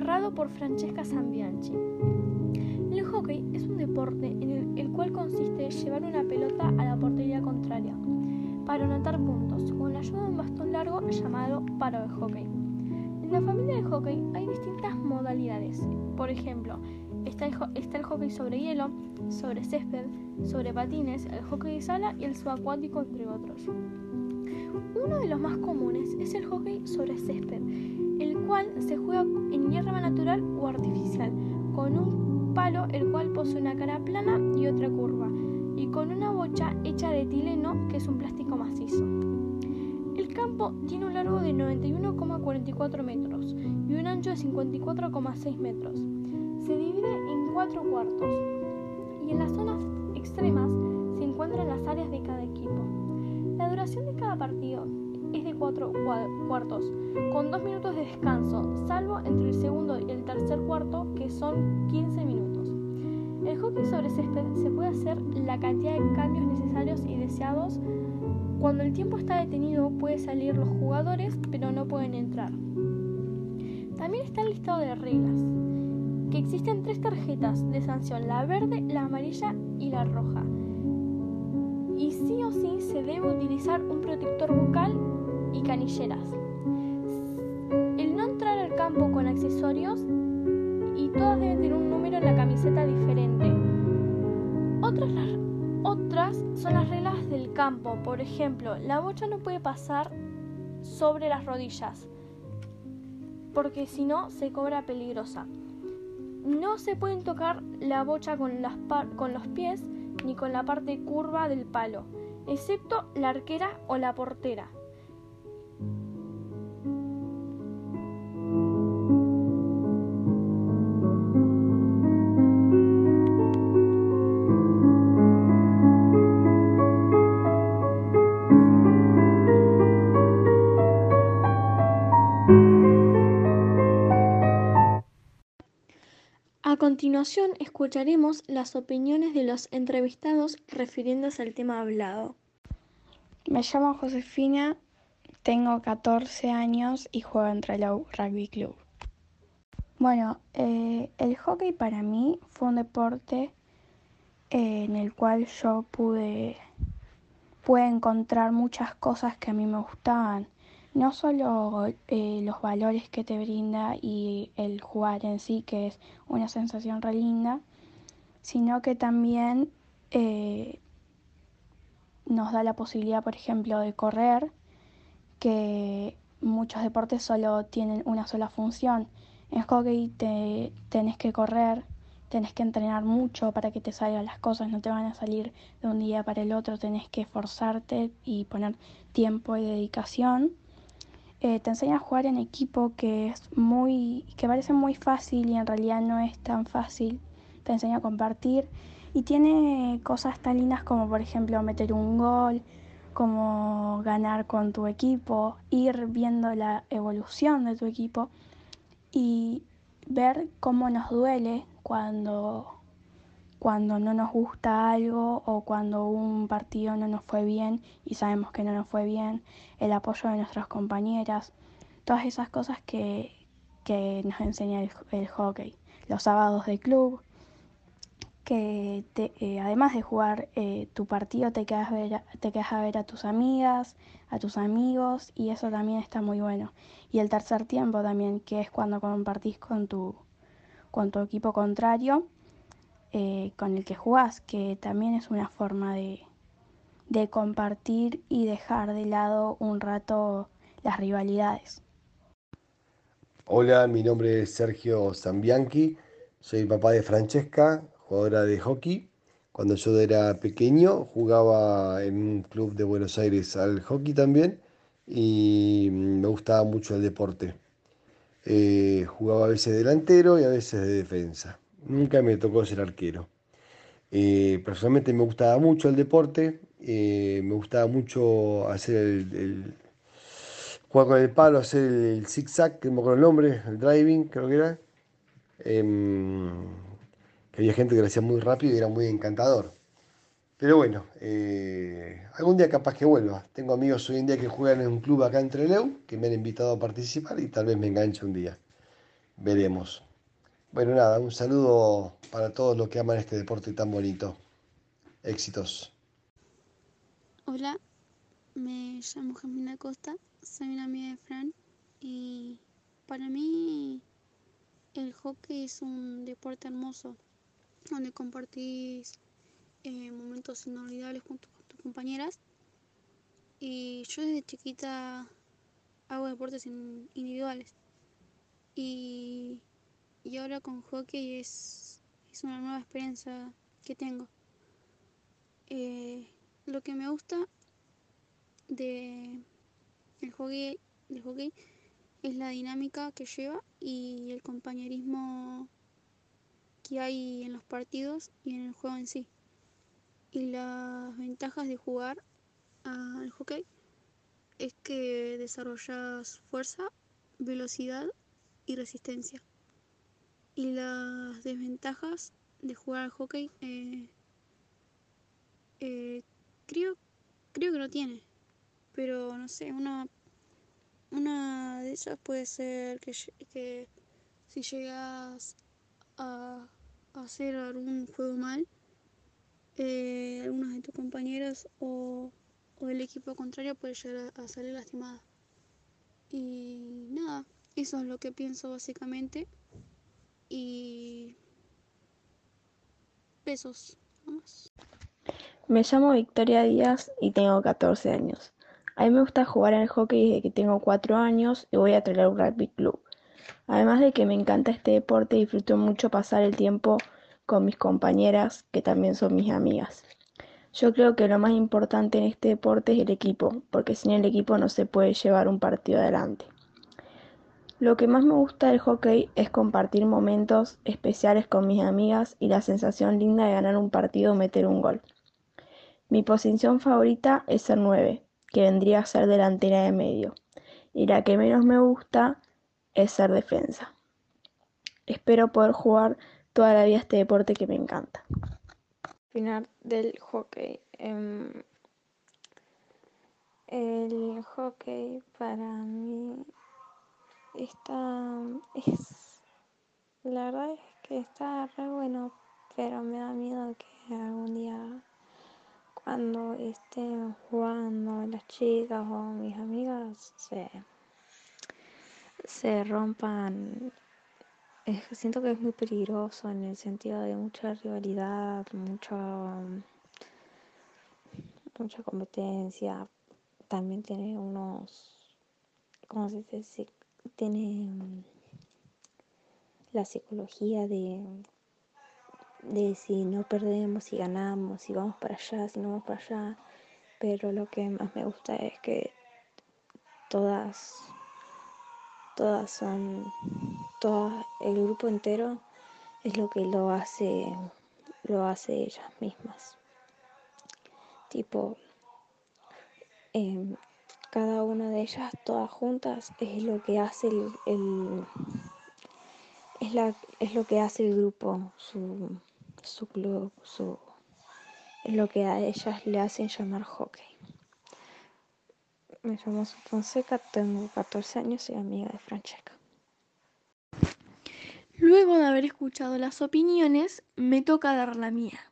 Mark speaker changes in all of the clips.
Speaker 1: narrado por Francesca Zambianchi. El hockey es un deporte en el, cual consiste en llevar una pelota a la portería contraria para anotar puntos con la ayuda de un bastón largo llamado paro de hockey. En la familia del hockey hay distintas modalidades. Por ejemplo, está el, está el hockey sobre hielo, sobre césped, sobre patines, el hockey de sala y el subacuático, entre otros. Uno de los más comunes es el hockey sobre césped, se juega en hierba natural o artificial, con un palo el cual posee una cara plana y otra curva, y con una bocha hecha de etileno que es un plástico macizo. El campo tiene un largo de 91,44 metros y un ancho de 54,6 metros. Se divide en cuatro cuartos y en las zonas extremas se encuentran las áreas de cada equipo. La duración de cada partido es de 4 cuartos, con 2 minutos de descanso, salvo entre el segundo y el tercer cuarto, que son 15 minutos. El hockey sobre césped se puede hacer la cantidad de cambios necesarios y deseados. Cuando el tiempo está detenido, pueden salir los jugadores, pero no pueden entrar. También está el listado de reglas, que existen tres tarjetas de sanción, la verde, la amarilla y la roja y sí o sí se debe utilizar un protector bucal y canilleras. El no entrar al campo con accesorios y todas deben tener un número en la camiseta diferente. Otras, otras son las reglas del campo, por ejemplo, la bocha no puede pasar sobre las rodillas porque si no se cobra peligrosa. No se pueden tocar la bocha con, con los pies ni con la parte curva del palo, excepto la arquera o la portera. A continuación escucharemos las opiniones de los entrevistados refiriéndose al tema hablado.
Speaker 2: Me llamo Josefina, tengo 14 años y juego en Trelew Rugby Club. Bueno, eh, el hockey para mí fue un deporte eh, en el cual yo pude, pude encontrar muchas cosas que a mí me gustaban no solo eh, los valores que te brinda y el jugar en sí, que es una sensación re linda, sino que también eh, nos da la posibilidad, por ejemplo, de correr, que muchos deportes solo tienen una sola función. En hockey te, tenés que correr, tenés que entrenar mucho para que te salgan las cosas, no te van a salir de un día para el otro, tenés que esforzarte y poner tiempo y dedicación. Eh, te enseña a jugar en equipo que es muy que parece muy fácil y en realidad no es tan fácil. Te enseña a compartir y tiene cosas tan lindas como por ejemplo meter un gol como ganar con tu equipo ir viendo la evolución de tu equipo y ver cómo nos duele cuando cuando no nos gusta algo o cuando un partido no nos fue bien y sabemos que no nos fue bien, el apoyo de nuestras compañeras, todas esas cosas que, nos enseña el, hockey. Los sábados de club, que eh, además de jugar eh, tu partido te quedas, ver, te quedas a ver a tus amigas, a tus amigos y eso también está muy bueno. Y el tercer tiempo también, que es cuando compartís con tu, con tu equipo contrario eh, con el que jugás, que también es una forma de, de compartir y dejar de lado un rato las rivalidades.
Speaker 3: Hola, mi nombre es Sergio Zambianchi, soy papá de Francesca, jugadora de hockey. Cuando yo era pequeño jugaba en un club de Buenos Aires al hockey también y me gustaba mucho el deporte. Eh, jugaba a veces delantero y a veces de defensa nunca me tocó ser arquero. Eh, personalmente me gustaba mucho el deporte, eh, me gustaba mucho hacer el, jugar con el palo, hacer el zig-zag, que me acuerdo el nombre, el driving, creo que era. Em, que había gente que lo hacía muy rápido y era muy encantador. Pero bueno, eh, algún día capaz que vuelva. Tengo amigos hoy en día que juegan en un club acá en Trelew, que me han invitado a participar y tal vez me enganche un día. Veremos. Bueno, nada, un saludo para todos los que aman este deporte tan bonito. Éxitos.
Speaker 4: Hola, me llamo Jamina Costa, soy una amiga de Fran y para mí el hockey es un deporte hermoso donde compartís eh, momentos inolvidables junto con tus compañeras. Y yo desde chiquita hago deportes individuales. Y, y, ahora con hockey es, es, una nueva experiencia que tengo. Eh, lo que me gusta de el hockey, del hockey es la dinámica que lleva y el compañerismo que hay en los partidos y en el juego en sí y las ventajas de jugar al hockey es que desarrollas fuerza, velocidad y resistencia. Y las desventajas de jugar al hockey eh, eh, creo, creo que no tiene. Pero no sé, una, una de ellas puede ser que, si llegas a hacer algún juego mal, eh, algunos de tus compañeros o, el equipo contrario puede llegar a, salir lastimada. Y nada, eso es lo que pienso básicamente. Y. Vamos.
Speaker 2: Me llamo Victoria Díaz y tengo 14 años. A mí me gusta jugar al hockey desde que tengo 4 años y voy a traer un rugby club. Además de que me encanta este deporte, disfruto mucho pasar el tiempo con mis compañeras, que también son mis amigas. Yo creo que lo más importante en este deporte es el equipo, porque sin el equipo no se puede llevar un partido adelante. Lo que más me gusta del hockey es compartir momentos especiales con mis amigas y la sensación linda de ganar un partido o meter un gol. Mi posición favorita es ser 9, que vendría a ser delantera de medio, y la que menos me gusta es ser defensa. Espero poder jugar toda la vida este deporte que me encanta.
Speaker 5: Final del hockey. Em, el hockey para mí está es la verdad es que está re bueno pero me da miedo que algún día cuando estén jugando las chicas o mis amigas se, se rompan siento que es muy peligroso en el sentido de mucha rivalidad, mucha, mucha competencia. También tiene unos, ¿cómo se dice? Tiene mm, la psicología de, de si no perdemos, si ganamos, si vamos para allá, si no vamos para allá. Pero lo que más me gusta es que todas todas son, todas, el grupo entero es lo que lo hace, lo hace ellas mismas. Tipo, em, cada una de ellas, todas juntas, es lo que hace el, es, la, es lo que hace el grupo, su, su club, su, es lo que a ellas le hacen llamar hockey. Me llamo Fonseca, tengo 14 años y amiga de Francesca.
Speaker 1: Luego de haber escuchado las opiniones, me toca dar la mía.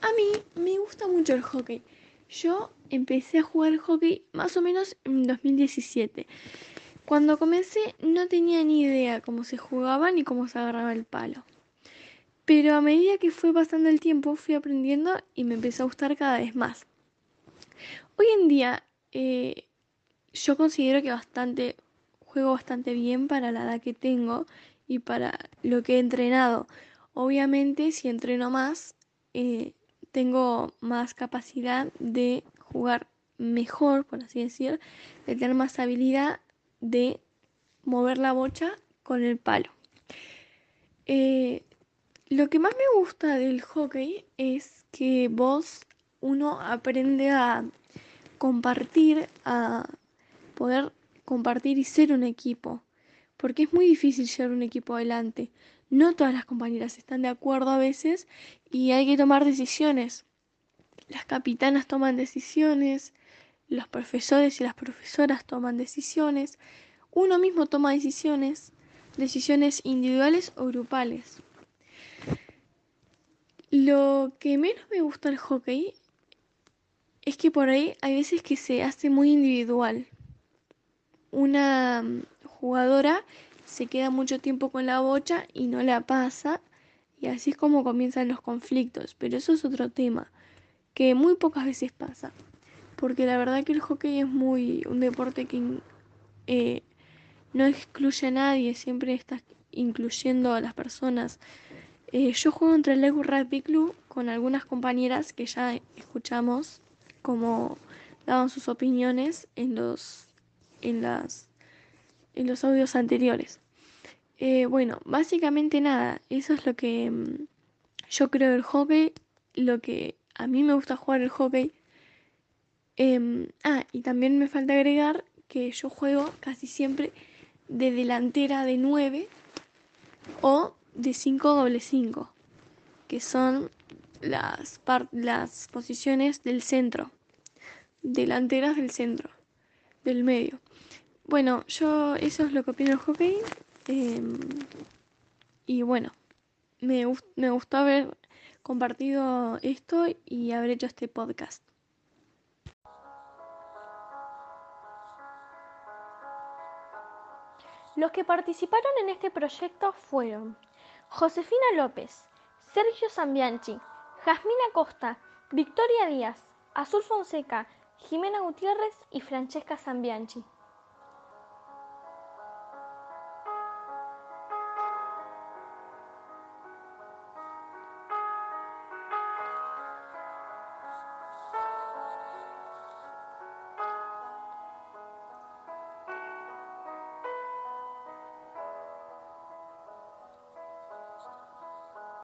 Speaker 1: A mí me gusta mucho el hockey. Yo empecé a jugar hockey más o menos en 2017. Cuando comencé no tenía ni idea cómo se jugaba ni cómo se agarraba el palo. Pero a medida que fue pasando el tiempo fui aprendiendo y me empezó a gustar cada vez más. Hoy en día eh, yo considero que juego bastante bien para la edad que tengo y para lo que he entrenado. Obviamente, si entreno más, eh, tengo más capacidad de jugar mejor, por así decir, de tener más habilidad de mover la bocha con el palo. Eh, lo que más me gusta del hockey es que vos, uno aprende a compartir, a poder compartir y ser un equipo. Porque es muy difícil llevar un equipo adelante. No todas las compañeras están de acuerdo a veces y hay que tomar decisiones. las capitanas toman decisiones, los profesores y las profesoras toman decisiones, uno mismo toma decisiones, decisiones individuales o grupales. Lo que menos me gusta del hockey es que por ahí hay veces que se hace muy individual. Una jugadora se queda mucho tiempo con la bocha y no la pasa. Y así es como comienzan los conflictos, pero eso es otro tema que muy pocas veces pasa, porque la verdad que el hockey es muy un deporte que eh, no excluye a nadie, siempre está incluyendo a las personas. Eh, yo juego entre el Lego Rugby Club con algunas compañeras que ya escuchamos como daban sus opiniones en los en las en los audios anteriores. Eh, bueno, básicamente nada, eso es lo que mm, yo creo del hockey, lo que a mí me gusta jugar el hockey. Em, ah, y también me falta agregar que yo juego casi siempre de delantera de 9 o de 5 doble 5, que son las, las posiciones del centro, delanteras del centro, del medio. Bueno, yo eso es lo que opino del hockey. Em, y bueno, me, me gustó haber compartido esto y haber hecho este podcast.
Speaker 2: Los que participaron en este proyecto fueron Josefina López, Sergio Zambianchi, Jasmina Costa, Victoria Díaz, Azul Fonseca, Jimena Gutiérrez y Francesca Zambianchi.